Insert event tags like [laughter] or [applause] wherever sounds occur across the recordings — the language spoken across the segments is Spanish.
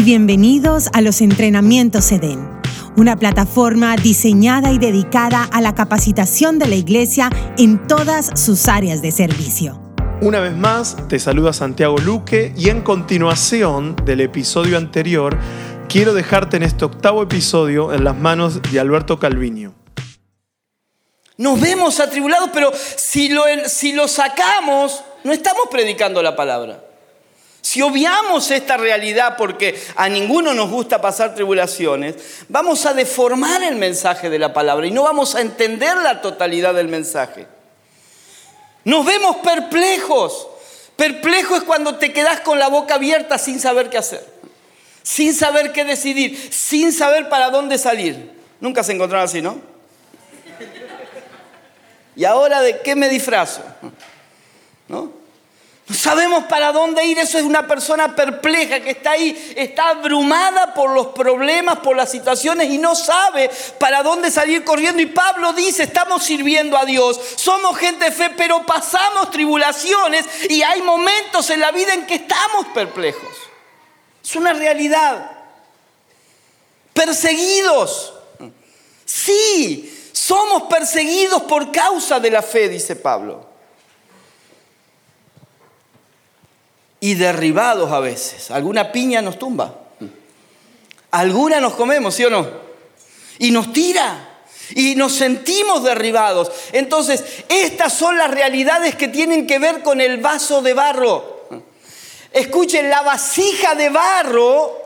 y bienvenidos a los entrenamientos EDEN, una plataforma diseñada y dedicada a la capacitación de la iglesia en todas sus áreas de servicio. Una vez más, te saluda Santiago Luque y en continuación del episodio anterior, quiero dejarte en este octavo episodio en las manos de Alberto Calviño. Nos vemos atribulados, pero si lo, si lo sacamos, no estamos predicando la palabra. Si obviamos esta realidad porque a ninguno nos gusta pasar tribulaciones, vamos a deformar el mensaje de la palabra y no vamos a entender la totalidad del mensaje. Nos vemos perplejos. Perplejo es cuando te quedas con la boca abierta sin saber qué hacer, sin saber qué decidir, sin saber para dónde salir. Nunca se encontraron así, ¿no? ¿Y ahora de qué me disfrazo? ¿No? Sabemos para dónde ir, eso es una persona perpleja que está ahí, está abrumada por los problemas, por las situaciones y no sabe para dónde salir corriendo. Y Pablo dice, estamos sirviendo a Dios, somos gente de fe, pero pasamos tribulaciones y hay momentos en la vida en que estamos perplejos. Es una realidad. Perseguidos. Sí, somos perseguidos por causa de la fe, dice Pablo. Y derribados a veces. Alguna piña nos tumba. Alguna nos comemos, ¿sí o no? Y nos tira. Y nos sentimos derribados. Entonces, estas son las realidades que tienen que ver con el vaso de barro. Escuchen, la vasija de barro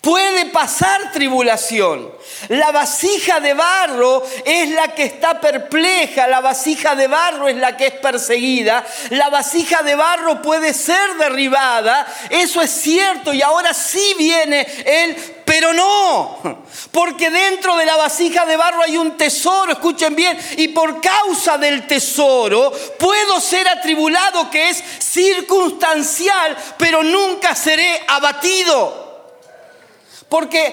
puede pasar tribulación. La vasija de barro es la que está perpleja, la vasija de barro es la que es perseguida, la vasija de barro puede ser derribada, eso es cierto y ahora sí viene el pero no, porque dentro de la vasija de barro hay un tesoro, escuchen bien, y por causa del tesoro puedo ser atribulado que es circunstancial, pero nunca seré abatido. Porque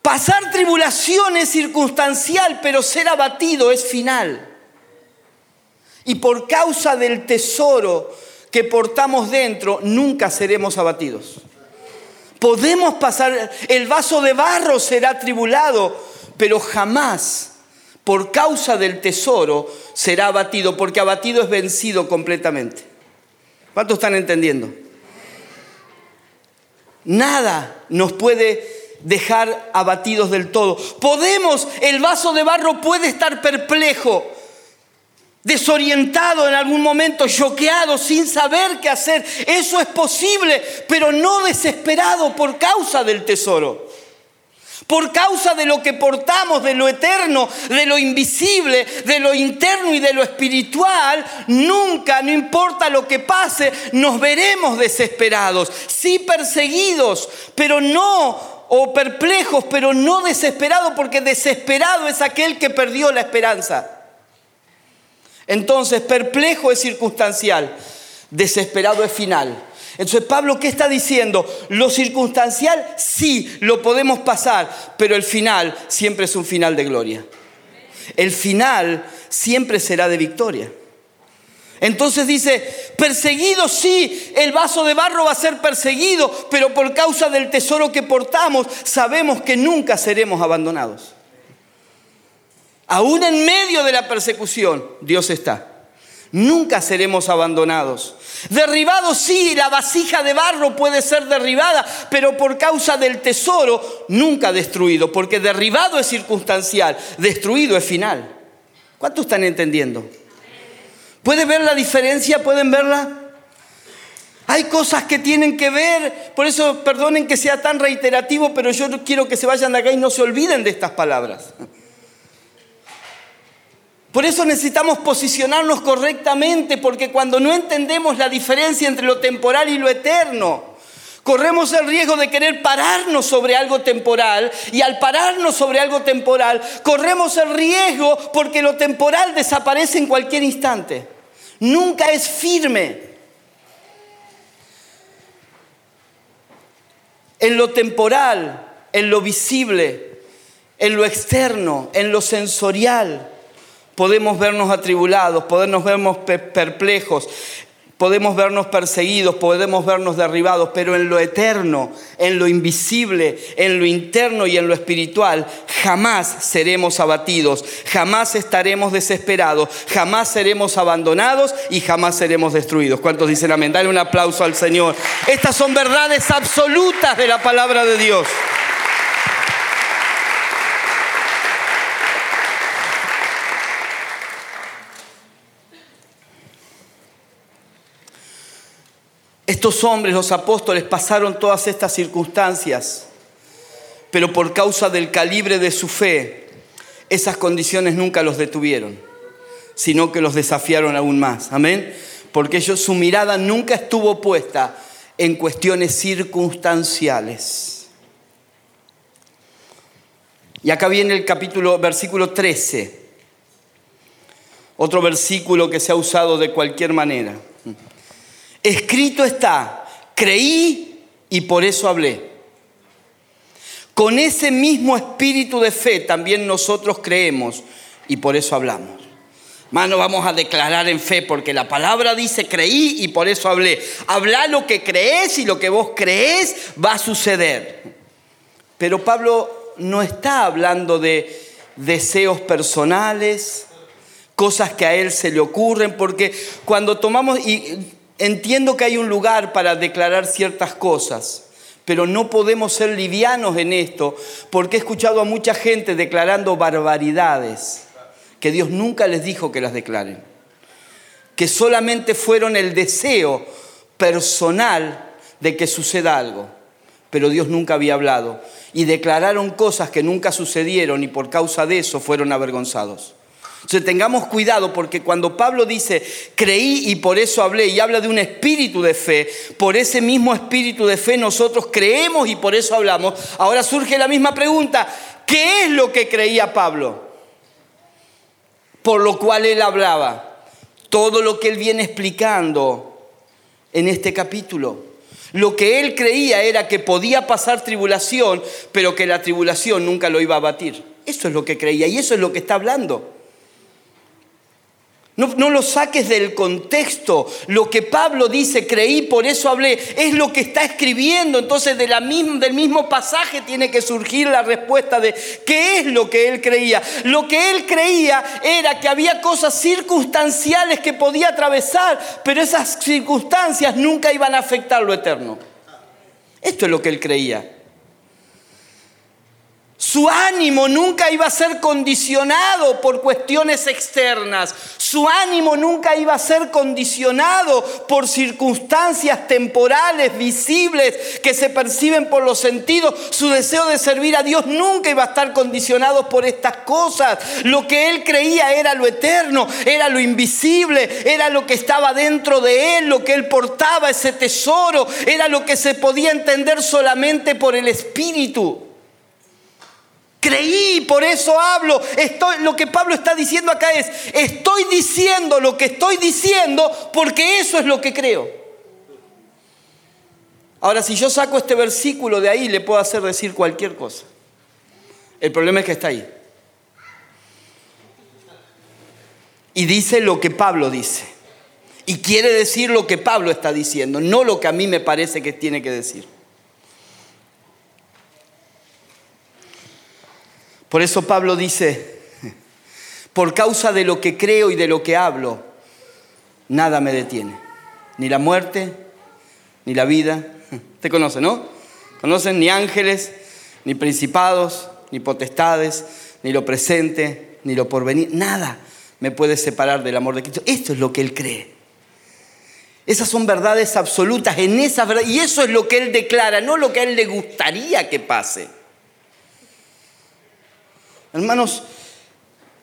pasar tribulación es circunstancial, pero ser abatido es final. Y por causa del tesoro que portamos dentro, nunca seremos abatidos. Podemos pasar, el vaso de barro será tribulado, pero jamás por causa del tesoro será abatido, porque abatido es vencido completamente. ¿Cuántos están entendiendo? Nada nos puede dejar abatidos del todo. Podemos, el vaso de barro puede estar perplejo, desorientado en algún momento, choqueado, sin saber qué hacer. Eso es posible, pero no desesperado por causa del tesoro. Por causa de lo que portamos, de lo eterno, de lo invisible, de lo interno y de lo espiritual, nunca, no importa lo que pase, nos veremos desesperados, sí perseguidos, pero no, o perplejos, pero no desesperados, porque desesperado es aquel que perdió la esperanza. Entonces, perplejo es circunstancial, desesperado es final. Entonces Pablo, ¿qué está diciendo? Lo circunstancial sí lo podemos pasar, pero el final siempre es un final de gloria. El final siempre será de victoria. Entonces dice, perseguido sí, el vaso de barro va a ser perseguido, pero por causa del tesoro que portamos, sabemos que nunca seremos abandonados. Aún en medio de la persecución, Dios está. Nunca seremos abandonados. Derribados sí, la vasija de barro puede ser derribada, pero por causa del tesoro nunca destruido, porque derribado es circunstancial, destruido es final. ¿Cuántos están entendiendo? ¿Pueden ver la diferencia? ¿Pueden verla? Hay cosas que tienen que ver, por eso perdonen que sea tan reiterativo, pero yo quiero que se vayan de acá y no se olviden de estas palabras. Por eso necesitamos posicionarnos correctamente, porque cuando no entendemos la diferencia entre lo temporal y lo eterno, corremos el riesgo de querer pararnos sobre algo temporal y al pararnos sobre algo temporal, corremos el riesgo porque lo temporal desaparece en cualquier instante. Nunca es firme. En lo temporal, en lo visible, en lo externo, en lo sensorial podemos vernos atribulados, podemos vernos perplejos. Podemos vernos perseguidos, podemos vernos derribados, pero en lo eterno, en lo invisible, en lo interno y en lo espiritual, jamás seremos abatidos, jamás estaremos desesperados, jamás seremos abandonados y jamás seremos destruidos. ¿Cuántos dicen amén? Dale un aplauso al Señor. Estas son verdades absolutas de la palabra de Dios. Estos hombres, los apóstoles, pasaron todas estas circunstancias, pero por causa del calibre de su fe, esas condiciones nunca los detuvieron, sino que los desafiaron aún más. Amén. Porque ellos, su mirada nunca estuvo puesta en cuestiones circunstanciales. Y acá viene el capítulo, versículo 13, otro versículo que se ha usado de cualquier manera. Escrito está, creí y por eso hablé. Con ese mismo espíritu de fe también nosotros creemos y por eso hablamos. Mano, vamos a declarar en fe porque la palabra dice creí y por eso hablé. Habla lo que crees y lo que vos crees va a suceder. Pero Pablo no está hablando de deseos personales, cosas que a él se le ocurren, porque cuando tomamos, y Entiendo que hay un lugar para declarar ciertas cosas, pero no podemos ser livianos en esto, porque he escuchado a mucha gente declarando barbaridades que Dios nunca les dijo que las declaren, que solamente fueron el deseo personal de que suceda algo, pero Dios nunca había hablado, y declararon cosas que nunca sucedieron y por causa de eso fueron avergonzados. Entonces tengamos cuidado porque cuando Pablo dice, creí y por eso hablé, y habla de un espíritu de fe, por ese mismo espíritu de fe nosotros creemos y por eso hablamos, ahora surge la misma pregunta, ¿qué es lo que creía Pablo? Por lo cual él hablaba. Todo lo que él viene explicando en este capítulo. Lo que él creía era que podía pasar tribulación, pero que la tribulación nunca lo iba a batir. Eso es lo que creía y eso es lo que está hablando. No, lo saques del contexto. Lo que Pablo dice, creí, por eso hablé, es lo que está escribiendo. Entonces del mismo pasaje tiene que surgir la respuesta de qué es lo que él creía. Lo que él creía era que había cosas circunstanciales que podía atravesar, pero esas circunstancias nunca iban a afectar lo eterno. Esto es lo que él creía. Su ánimo nunca iba a ser condicionado por cuestiones externas. Su ánimo nunca iba a ser condicionado por circunstancias temporales, visibles, que se perciben por los sentidos. Su deseo de servir a Dios nunca iba a estar condicionado por estas cosas. Lo que él creía era lo eterno, era lo invisible, era lo que estaba dentro de él, lo que él portaba, ese tesoro, era lo que se podía entender solamente por el Espíritu. Creí, por eso hablo. Estoy, lo que Pablo está diciendo acá es, estoy diciendo lo que estoy diciendo porque eso es lo que creo. Ahora, si yo saco este versículo de ahí, le puedo hacer decir cualquier cosa. El problema es que está ahí. Y dice lo que Pablo dice. Y quiere decir lo que Pablo está diciendo, no lo que a mí me parece que tiene que decir. Por eso Pablo dice, por causa de lo que creo y de lo que hablo, nada me detiene. Ni la muerte, ni la vida. [laughs] Te conoce, ¿no? Conocen ni ángeles, ni principados, ni potestades, ni lo presente, ni lo porvenir. Nada me puede separar del amor de Cristo. Esto es lo que él cree. Esas son verdades absolutas en esa verdad. Y eso es lo que él declara, no lo que a él le gustaría que pase. Hermanos,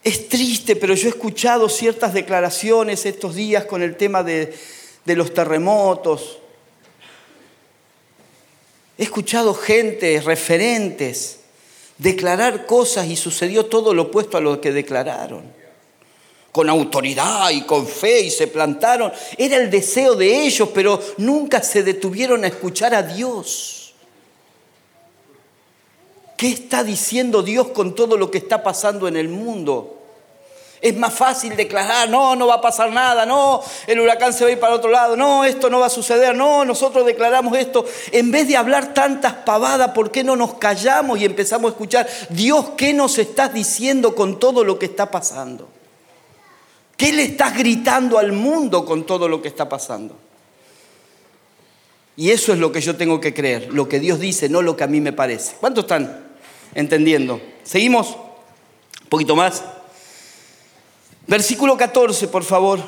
es triste, pero yo he escuchado ciertas declaraciones estos días con el tema de, los terremotos. He escuchado gente, referentes, declarar cosas y sucedió todo lo opuesto a lo que declararon. Con autoridad y con fe y se plantaron. Era el deseo de ellos, pero nunca se detuvieron a escuchar a Dios. ¿Qué está diciendo Dios con todo lo que está pasando en el mundo? Es más fácil declarar, no, no va a pasar nada, no, el huracán se va a ir para otro lado, no, esto no va a suceder, no, nosotros declaramos esto. En vez de hablar tantas pavadas, ¿por qué no nos callamos y empezamos a escuchar, Dios, ¿qué nos estás diciendo con todo lo que está pasando? ¿Qué le estás gritando al mundo con todo lo que está pasando? Y eso es lo que yo tengo que creer, lo que Dios dice, no lo que a mí me parece. ¿Cuántos están entendiendo? ¿Seguimos? Un poquito más. Versículo 14, por favor.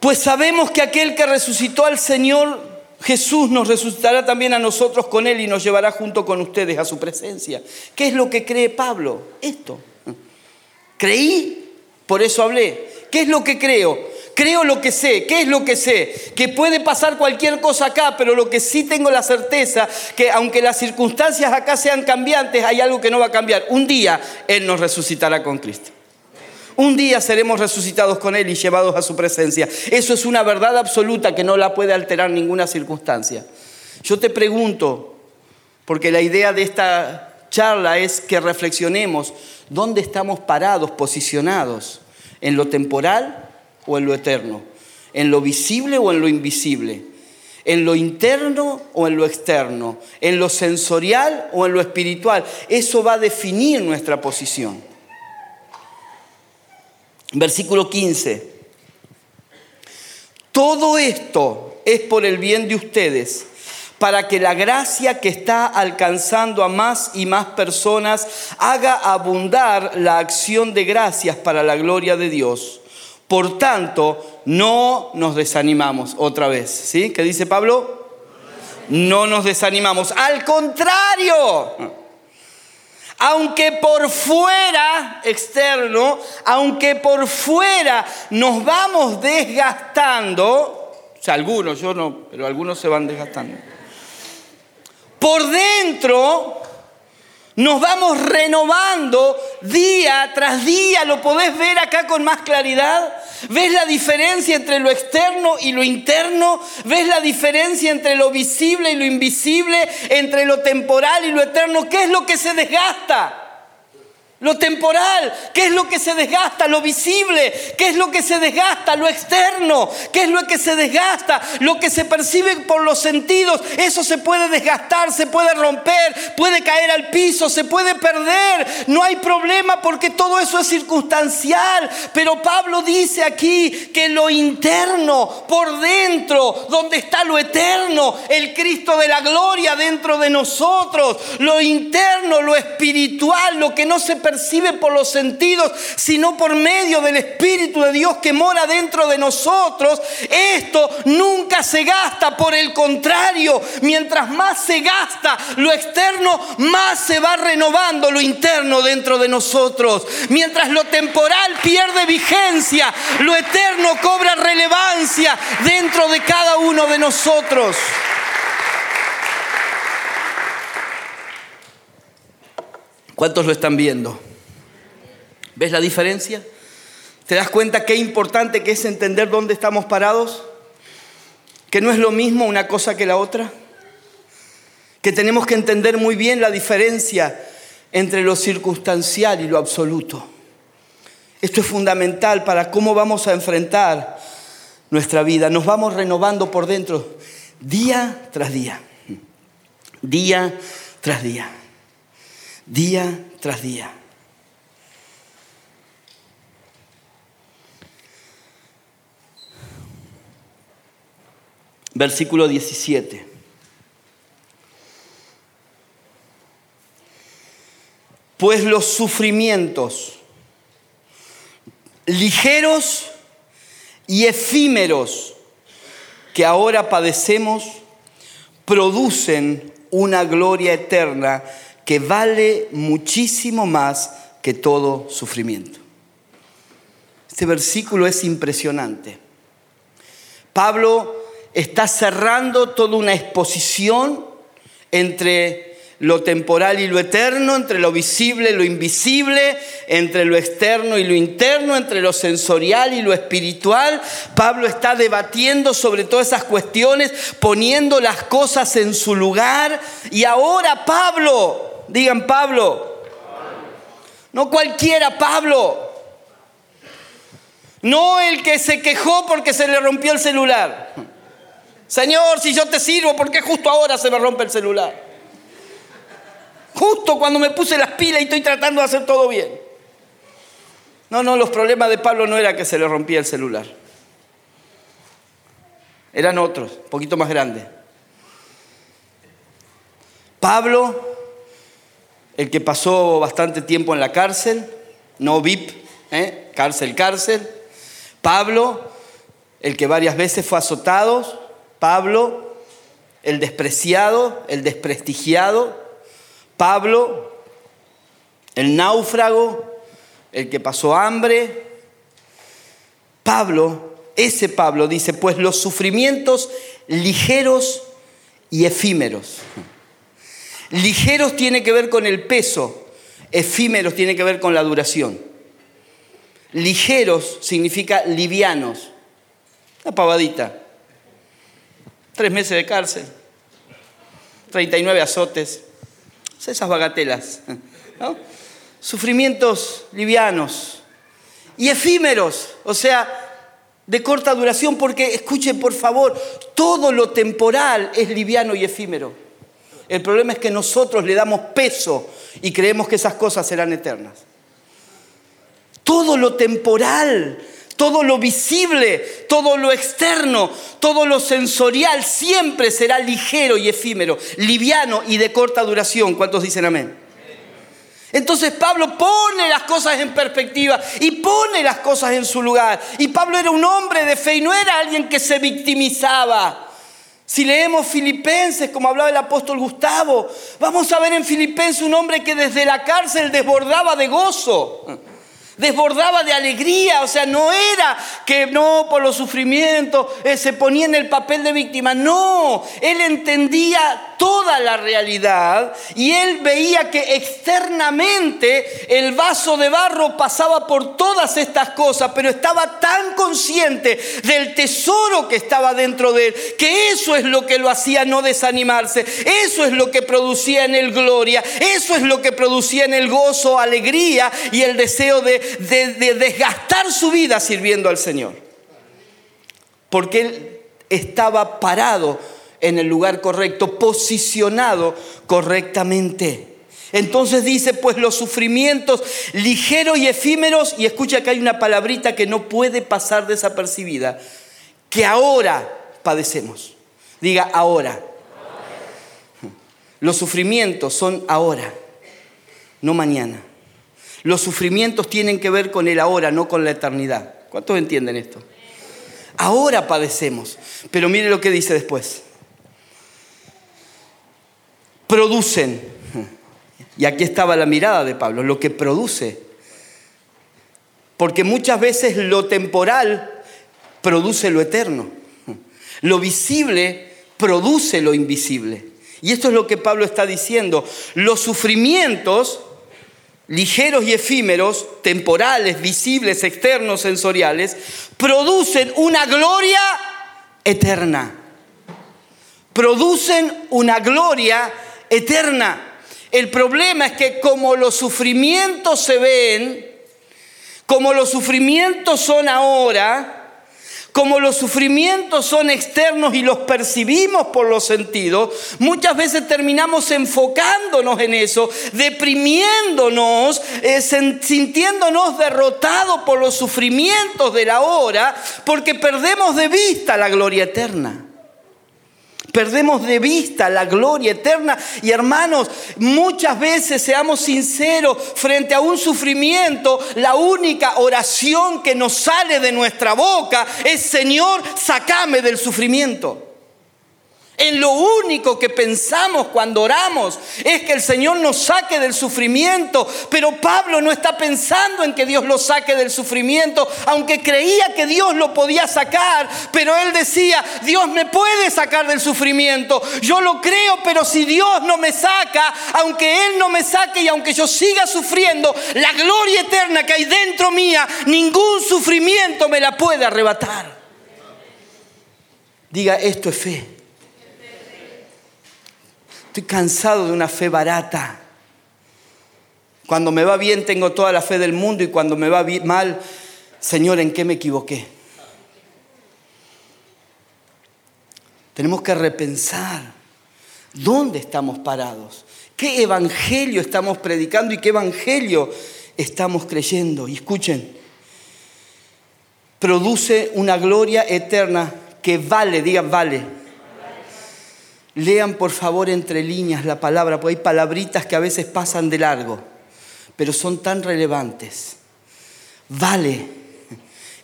Pues sabemos que aquel que resucitó al Señor Jesús nos resucitará también a nosotros con Él y nos llevará junto con ustedes a su presencia. ¿Qué es lo que cree Pablo? Esto. Creí, por eso hablé. ¿Qué es lo que creo? Creo lo que sé. ¿Qué es lo que sé? Que puede pasar cualquier cosa acá, pero lo que sí tengo la certeza, que aunque las circunstancias acá sean cambiantes, hay algo que no va a cambiar. Un día Él nos resucitará con Cristo. Un día seremos resucitados con Él y llevados a su presencia. Eso es una verdad absoluta que no la puede alterar ninguna circunstancia. Yo te pregunto, porque la idea de esta charla es que reflexionemos dónde estamos parados, posicionados, en lo temporal o en lo eterno, en lo visible o en lo invisible, en lo interno o en lo externo, en lo sensorial o en lo espiritual. Eso va a definir nuestra posición. Versículo 15. Todo esto es por el bien de ustedes, para que la gracia que está alcanzando a más y más personas haga abundar la acción de gracias para la gloria de Dios. Por tanto, no nos desanimamos otra vez. ¿Sí? ¿Qué dice Pablo? No nos desanimamos. Al contrario. Aunque por fuera, externo, aunque por fuera nos vamos desgastando, o sea, algunos, yo no, pero algunos se van desgastando. Por dentro nos vamos renovando día tras día, lo podés ver acá con más claridad. ¿Ves la diferencia entre lo externo y lo interno? ¿Ves la diferencia entre lo visible y lo invisible? Entre lo temporal y lo eterno. ¿Qué es lo que se desgasta? Lo temporal, ¿qué es lo que se desgasta? Lo visible, ¿qué es lo que se desgasta? Lo externo, ¿qué es lo que se desgasta? Lo que se percibe por los sentidos, eso se puede desgastar, se puede romper, puede caer al piso, se puede perder. No hay problema porque todo eso es circunstancial. Pero Pablo dice aquí que lo interno, por dentro, donde está lo eterno, el Cristo de la gloria dentro de nosotros, lo interno, lo espiritual, lo que no se percibe percibe por los sentidos, sino por medio del Espíritu de Dios que mora dentro de nosotros, esto nunca se gasta. Por el contrario, mientras más se gasta lo externo, más se va renovando lo interno dentro de nosotros. Mientras lo temporal pierde vigencia, lo eterno cobra relevancia dentro de cada uno de nosotros. ¿Cuántos lo están viendo? ¿Ves la diferencia? ¿Te das cuenta qué importante que es entender dónde estamos parados? Que no es lo mismo una cosa que la otra. Que tenemos que entender muy bien la diferencia entre lo circunstancial y lo absoluto. Esto es fundamental para cómo vamos a enfrentar nuestra vida. Nos vamos renovando por dentro día tras día. Día tras día día tras día. Versículo 17. Pues los sufrimientos ligeros y efímeros que ahora padecemos producen una gloria eterna que vale muchísimo más que todo sufrimiento. Este versículo es impresionante. Pablo está cerrando toda una exposición entre lo temporal y lo eterno, entre lo visible y lo invisible, entre lo externo y lo interno, entre lo sensorial y lo espiritual. Pablo está debatiendo sobre todas esas cuestiones, poniendo las cosas en su lugar. Y ahora Pablo Digan Pablo. No cualquiera, Pablo. No el que se quejó porque se le rompió el celular. Señor, si yo te sirvo, ¿por qué justo ahora se me rompe el celular? Justo cuando me puse las pilas y estoy tratando de hacer todo bien. No, no, los problemas de Pablo no era que se le rompía el celular. Eran otros, un poquito más grandes. Pablo, el que pasó bastante tiempo en la cárcel, no VIP, ¿eh? cárcel, cárcel. Pablo, el que varias veces fue azotado. Pablo, el despreciado, el desprestigiado. Pablo, el náufrago, el que pasó hambre. Pablo, ese Pablo dice, pues los sufrimientos ligeros y efímeros. Ligeros tiene que ver con el peso, efímeros tiene que ver con la duración. Ligeros significa livianos. Una pavadita. Tres meses de cárcel. 39 azotes. Esas bagatelas. Sufrimientos livianos. Y efímeros. O sea, de corta duración. Porque, escuchen por favor, todo lo temporal es liviano y efímero. El problema es que nosotros le damos peso y creemos que esas cosas serán eternas. Todo lo temporal, todo lo visible, todo lo externo, todo lo sensorial siempre será ligero y efímero, liviano y de corta duración. ¿Cuántos dicen amén? Entonces Pablo pone las cosas en perspectiva y pone las cosas en su lugar. Y Pablo era un hombre de fe y no era alguien que se victimizaba. Si leemos Filipenses, como hablaba el apóstol Gustavo, vamos a ver en Filipenses un hombre que desde la cárcel desbordaba de gozo desbordaba de alegría, o sea, no era que no por los sufrimientos eh, se ponía en el papel de víctima, no, él entendía toda la realidad y él veía que externamente el vaso de barro pasaba por todas estas cosas, pero estaba tan consciente del tesoro que estaba dentro de él, que eso es lo que lo hacía no desanimarse, eso es lo que producía en él gloria, eso es lo que producía en él gozo, alegría y el deseo de de, desgastar su vida sirviendo al Señor. Porque él estaba parado en el lugar correcto, posicionado correctamente. Entonces dice, pues los sufrimientos ligeros y efímeros, y escucha que hay una palabrita que no puede pasar desapercibida, que ahora padecemos. Diga ahora. Los sufrimientos son ahora, no mañana. Los sufrimientos tienen que ver con el ahora, no con la eternidad. ¿Cuántos entienden esto? Ahora padecemos. Pero mire lo que dice después. Producen. Y aquí estaba la mirada de Pablo, lo que produce. Porque muchas veces lo temporal produce lo eterno. Lo visible produce lo invisible. Y esto es lo que Pablo está diciendo. Los sufrimientos ligeros y efímeros, temporales, visibles, externos, sensoriales, producen una gloria eterna. Producen una gloria eterna. El problema es que como los sufrimientos se ven, como los sufrimientos son ahora, como los sufrimientos son externos y los percibimos por los sentidos, muchas veces terminamos enfocándonos en eso, deprimiéndonos, eh, sintiéndonos derrotados por los sufrimientos de la hora, porque perdemos de vista la gloria eterna. Perdemos de vista la gloria eterna. Y hermanos, muchas veces, seamos sinceros, frente a un sufrimiento, la única oración que nos sale de nuestra boca es, Señor, sacame del sufrimiento. En lo único que pensamos cuando oramos es que el Señor nos saque del sufrimiento. Pero Pablo no está pensando en que Dios lo saque del sufrimiento, aunque creía que Dios lo podía sacar. Pero él decía, Dios me puede sacar del sufrimiento. Yo lo creo, pero si Dios no me saca, aunque Él no me saque y aunque yo siga sufriendo, la gloria eterna que hay dentro mía, ningún sufrimiento me la puede arrebatar. Diga, esto es fe. Estoy cansado de una fe barata. Cuando me va bien tengo toda la fe del mundo y cuando me va mal, Señor, ¿en qué me equivoqué? Tenemos que repensar dónde estamos parados, qué evangelio estamos predicando y qué evangelio estamos creyendo. Y escuchen, produce una gloria eterna que vale, digan vale. Lean por favor entre líneas la palabra, porque hay palabritas que a veces pasan de largo, pero son tan relevantes. Vale.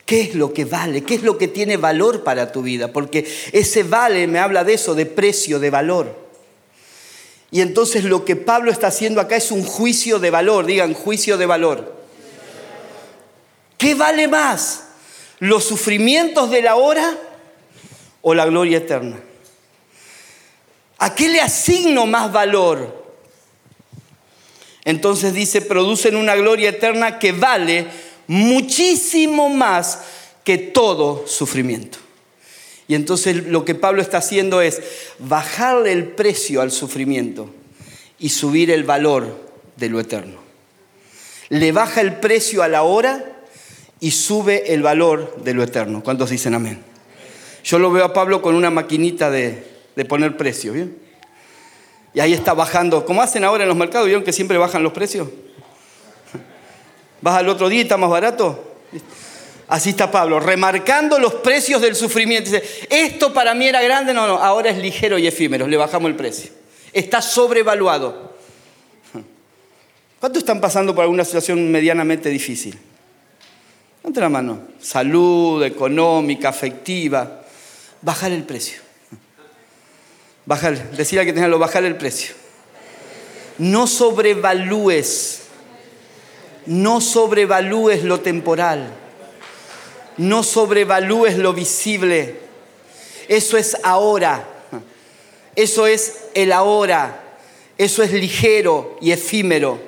¿Qué es lo que vale? ¿Qué es lo que tiene valor para tu vida? Porque ese vale me habla de eso, de precio, de valor. Y entonces lo que Pablo está haciendo acá es un juicio de valor, digan juicio de valor. ¿Qué vale más? ¿Los sufrimientos de la hora o la gloria eterna? ¿A qué le asigno más valor? Entonces dice, producen una gloria eterna que vale muchísimo más que todo sufrimiento. Y entonces lo que Pablo está haciendo es bajarle el precio al sufrimiento y subir el valor de lo eterno. Le baja el precio a la hora y sube el valor de lo eterno. ¿Cuántos dicen amén? Yo lo veo a Pablo con una maquinita de, de poner precio, ¿bien? Y ahí está bajando, como hacen ahora en los mercados, ¿vieron que siempre bajan los precios? Vas al otro día y está más barato. Así está Pablo, remarcando los precios del sufrimiento. Dice, esto para mí era grande, no, no, ahora es ligero y efímero, le bajamos el precio. Está sobrevaluado. ¿Cuántos están pasando por alguna situación medianamente difícil? Levante la mano. Salud, económica, afectiva. Bajar el precio. Bajar, decirle que tenga bajar el precio. No sobrevalúes no sobrevalúes lo temporal. No sobrevalúes lo visible. Eso es ahora. Eso es el ahora. Eso es ligero y efímero.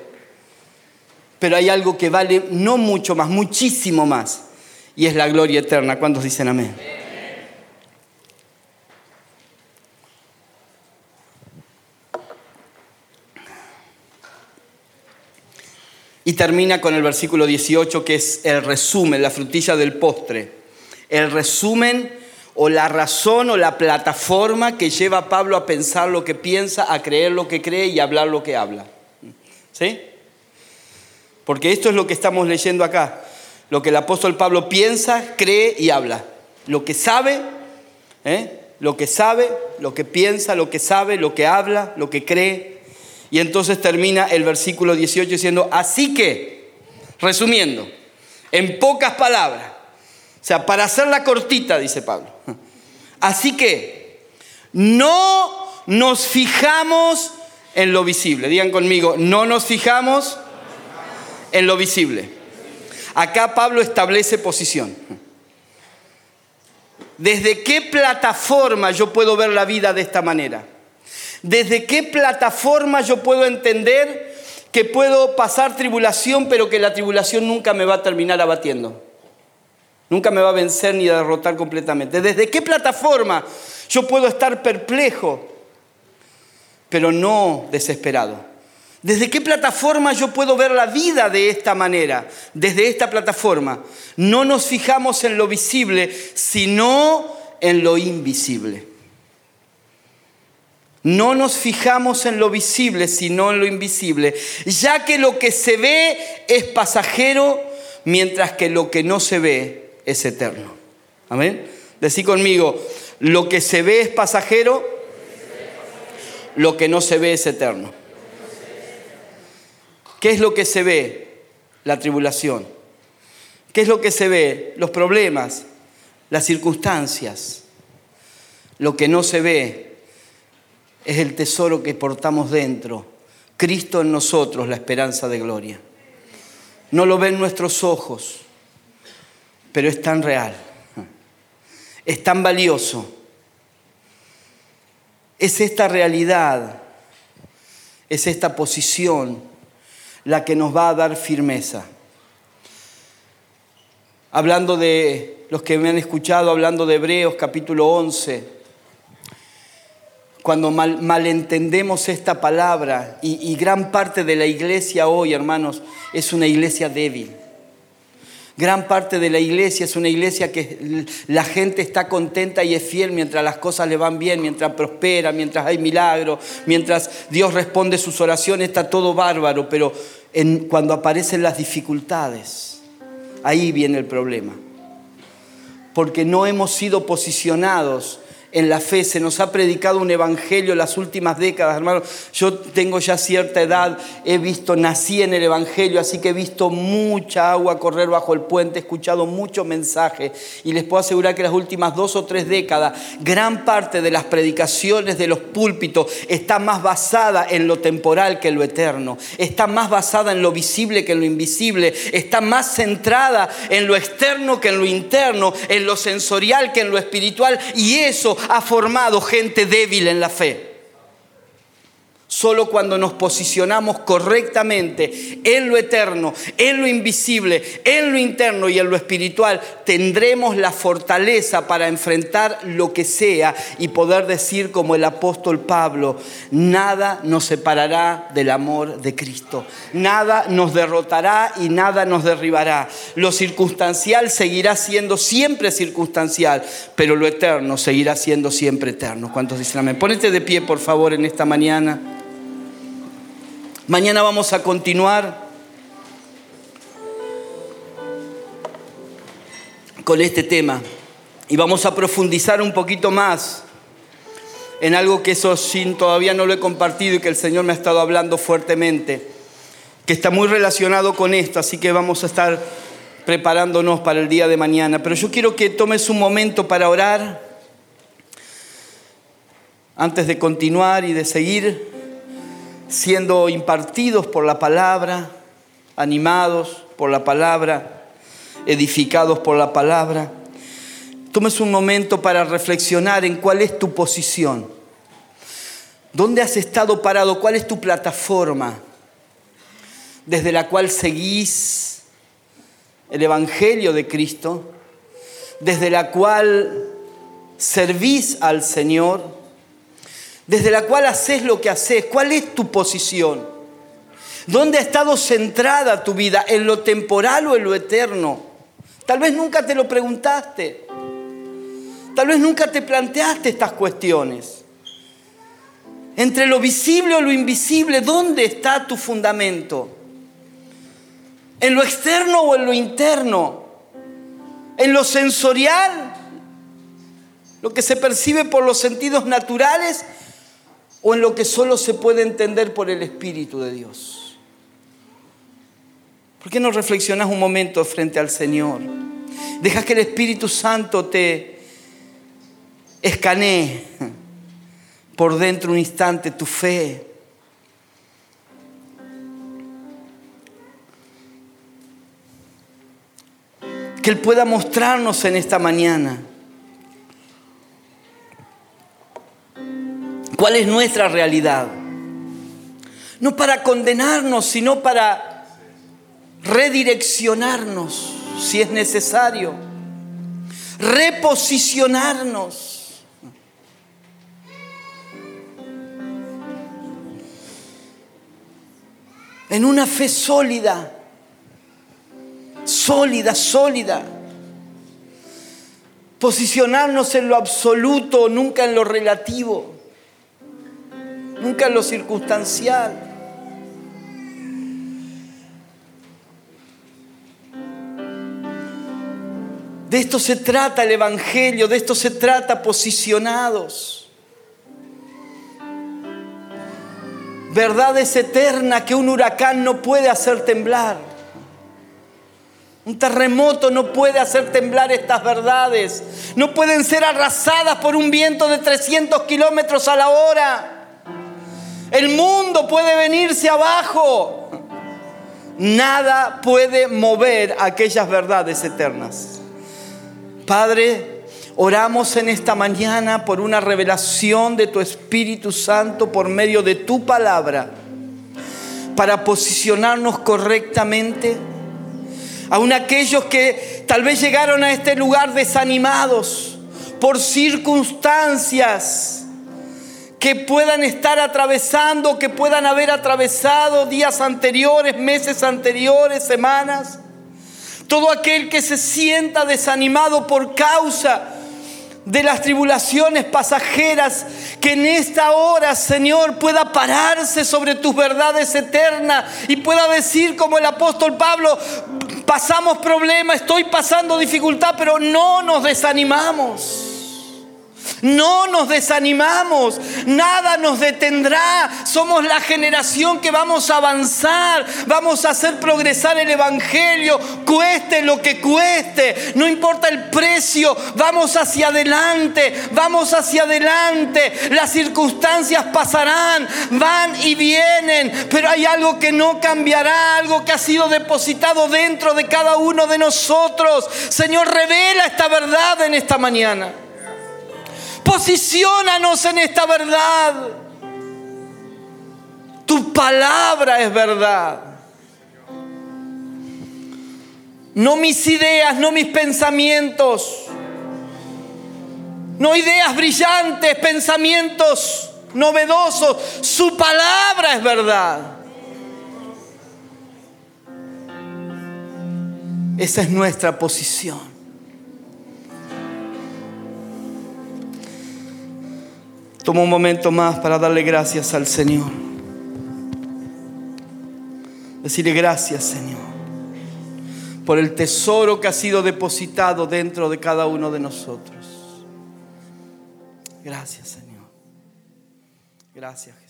Pero hay algo que vale no mucho más, muchísimo más. Y es la gloria eterna. ¿Cuántos dicen amén? Y termina con el versículo 18, que es el resumen, la frutilla del postre. El resumen o la razón o la plataforma que lleva a Pablo a pensar lo que piensa, a creer lo que cree y a hablar lo que habla. ¿Sí? Porque esto es lo que estamos leyendo acá. Lo que el apóstol Pablo piensa, cree y habla. Lo que sabe, ¿eh? lo que sabe, lo que piensa, lo que sabe, lo que habla, lo que cree y entonces termina el versículo 18 diciendo, así que, resumiendo, en pocas palabras, o sea, para hacerla cortita, dice Pablo, así que no nos fijamos en lo visible. Digan conmigo, no nos fijamos en lo visible. Acá Pablo establece posición. ¿Desde qué plataforma yo puedo ver la vida de esta manera? ¿Desde qué plataforma yo puedo entender que puedo pasar tribulación, pero que la tribulación nunca me va a terminar abatiendo? Nunca me va a vencer ni a derrotar completamente. ¿Desde qué plataforma yo puedo estar perplejo, pero no desesperado? ¿Desde qué plataforma yo puedo ver la vida de esta manera? Desde esta plataforma. No nos fijamos en lo visible, sino en lo invisible. No nos fijamos en lo visible, sino en lo invisible, ya que lo que se ve es pasajero, mientras que lo que no se ve es eterno. Amén. Decí conmigo, lo que se ve es pasajero, lo que no se ve es eterno. ¿Qué es lo que se ve? La tribulación. ¿Qué es lo que se ve? Los problemas, las circunstancias. Lo que no se ve es el tesoro que portamos dentro. Cristo en nosotros, la esperanza de gloria. No lo ven nuestros ojos, pero es tan real, es tan valioso. Es esta realidad, es esta posición la que nos va a dar firmeza. Hablando de los que me han escuchado, hablando de Hebreos capítulo 11, cuando malentendemos esta palabra y gran parte de la iglesia hoy, hermanos, es una iglesia débil. Gran parte de la iglesia es una iglesia que la gente está contenta y es fiel mientras las cosas le van bien, mientras prospera, mientras hay milagros, mientras Dios responde sus oraciones, está todo bárbaro, pero cuando aparecen las dificultades, ahí viene el problema. Porque no hemos sido posicionados en la fe, se nos ha predicado un evangelio en las últimas décadas, hermano. Yo tengo ya cierta edad, he visto, nací en el evangelio, así que he visto mucha agua correr bajo el puente, he escuchado muchos mensajes. Y les puedo asegurar que las últimas dos o tres décadas, gran parte de las predicaciones de los púlpitos está más basada en lo temporal que en lo eterno, está más basada en lo visible que en lo invisible, está más centrada en lo externo que en lo interno, en lo sensorial que en lo espiritual. Y eso ha formado gente débil en la fe. Solo cuando nos posicionamos correctamente en lo eterno, en lo invisible, en lo interno y en lo espiritual, tendremos la fortaleza para enfrentar lo que sea y poder decir como el apóstol Pablo, nada nos separará del amor de Cristo, nada nos derrotará y nada nos derribará. Lo circunstancial seguirá siendo siempre circunstancial, pero lo eterno seguirá siendo siempre eterno. ¿Cuántos dicen amén? Ponete de pie, por favor, en esta mañana. Mañana vamos a continuar con este tema y vamos a profundizar un poquito más en algo que eso sin todavía no lo he compartido y que el Señor me ha estado hablando fuertemente, que está muy relacionado con esto, así que vamos a estar preparándonos para el día de mañana. Pero yo quiero que tomes un momento para orar antes de continuar y de seguir siendo impartidos por la palabra, animados por la palabra, edificados por la palabra. Tomes un momento para reflexionar en cuál es tu posición. ¿Dónde has estado parado? ¿Cuál es tu plataforma desde la cual seguís el Evangelio de Cristo? Desde la cual servís al Señor desde la cual haces lo que haces. ¿Cuál es tu posición? ¿Dónde ha estado centrada tu vida? ¿En lo temporal o en lo eterno? Tal vez nunca te lo preguntaste. Tal vez nunca te planteaste estas cuestiones. Entre lo visible o lo invisible, ¿dónde está tu fundamento? ¿En lo externo o en lo interno? ¿En lo sensorial? ¿Lo que se percibe por los sentidos naturales? O en lo que solo se puede entender por el Espíritu de Dios? ¿Por qué no reflexionas un momento frente al Señor? Dejas que el Espíritu Santo te escanee por dentro un instante tu fe. Que Él pueda mostrarnos en esta mañana cuál es nuestra realidad. No para condenarnos, sino para redireccionarnos si es necesario, reposicionarnos. En una fe sólida, sólida, sólida. Posicionarnos en lo absoluto, nunca en lo relativo nunca en lo circunstancial. De esto se trata el Evangelio, de esto se trata posicionados. Verdad es eterna que un huracán no puede hacer temblar. Un terremoto no puede hacer temblar estas verdades. No pueden ser arrasadas por un viento de 300 kilómetros a la hora. El mundo puede venirse abajo. Nada puede mover aquellas verdades eternas. Padre, oramos en esta mañana por una revelación de tu Espíritu Santo por medio de tu palabra para posicionarnos correctamente. Aún aquellos que tal vez llegaron a este lugar desanimados por circunstancias que puedan estar atravesando, que puedan haber atravesado días anteriores, meses anteriores, semanas. Todo aquel que se sienta desanimado por causa de las tribulaciones pasajeras, que en esta hora, Señor, pueda pararse sobre tus verdades eternas y pueda decir como el apóstol Pablo, pasamos problemas, estoy pasando dificultad, pero no nos desanimamos. No nos desanimamos, nada nos detendrá. Somos la generación que vamos a avanzar, vamos a hacer progresar el Evangelio, cueste lo que cueste, no importa el precio, vamos hacia adelante, vamos hacia adelante. Las circunstancias pasarán, van y vienen, pero hay algo que no cambiará, algo que ha sido depositado dentro de cada uno de nosotros. Señor, revela esta verdad en esta mañana. Posiciónanos en esta verdad. Tu palabra es verdad. No mis ideas, no mis pensamientos. No ideas brillantes, pensamientos novedosos. Su palabra es verdad. Esa es nuestra posición. Toma un momento más para darle gracias al Señor. Decirle gracias, Señor, por el tesoro que ha sido depositado dentro de cada uno de nosotros. Gracias, Señor. Gracias.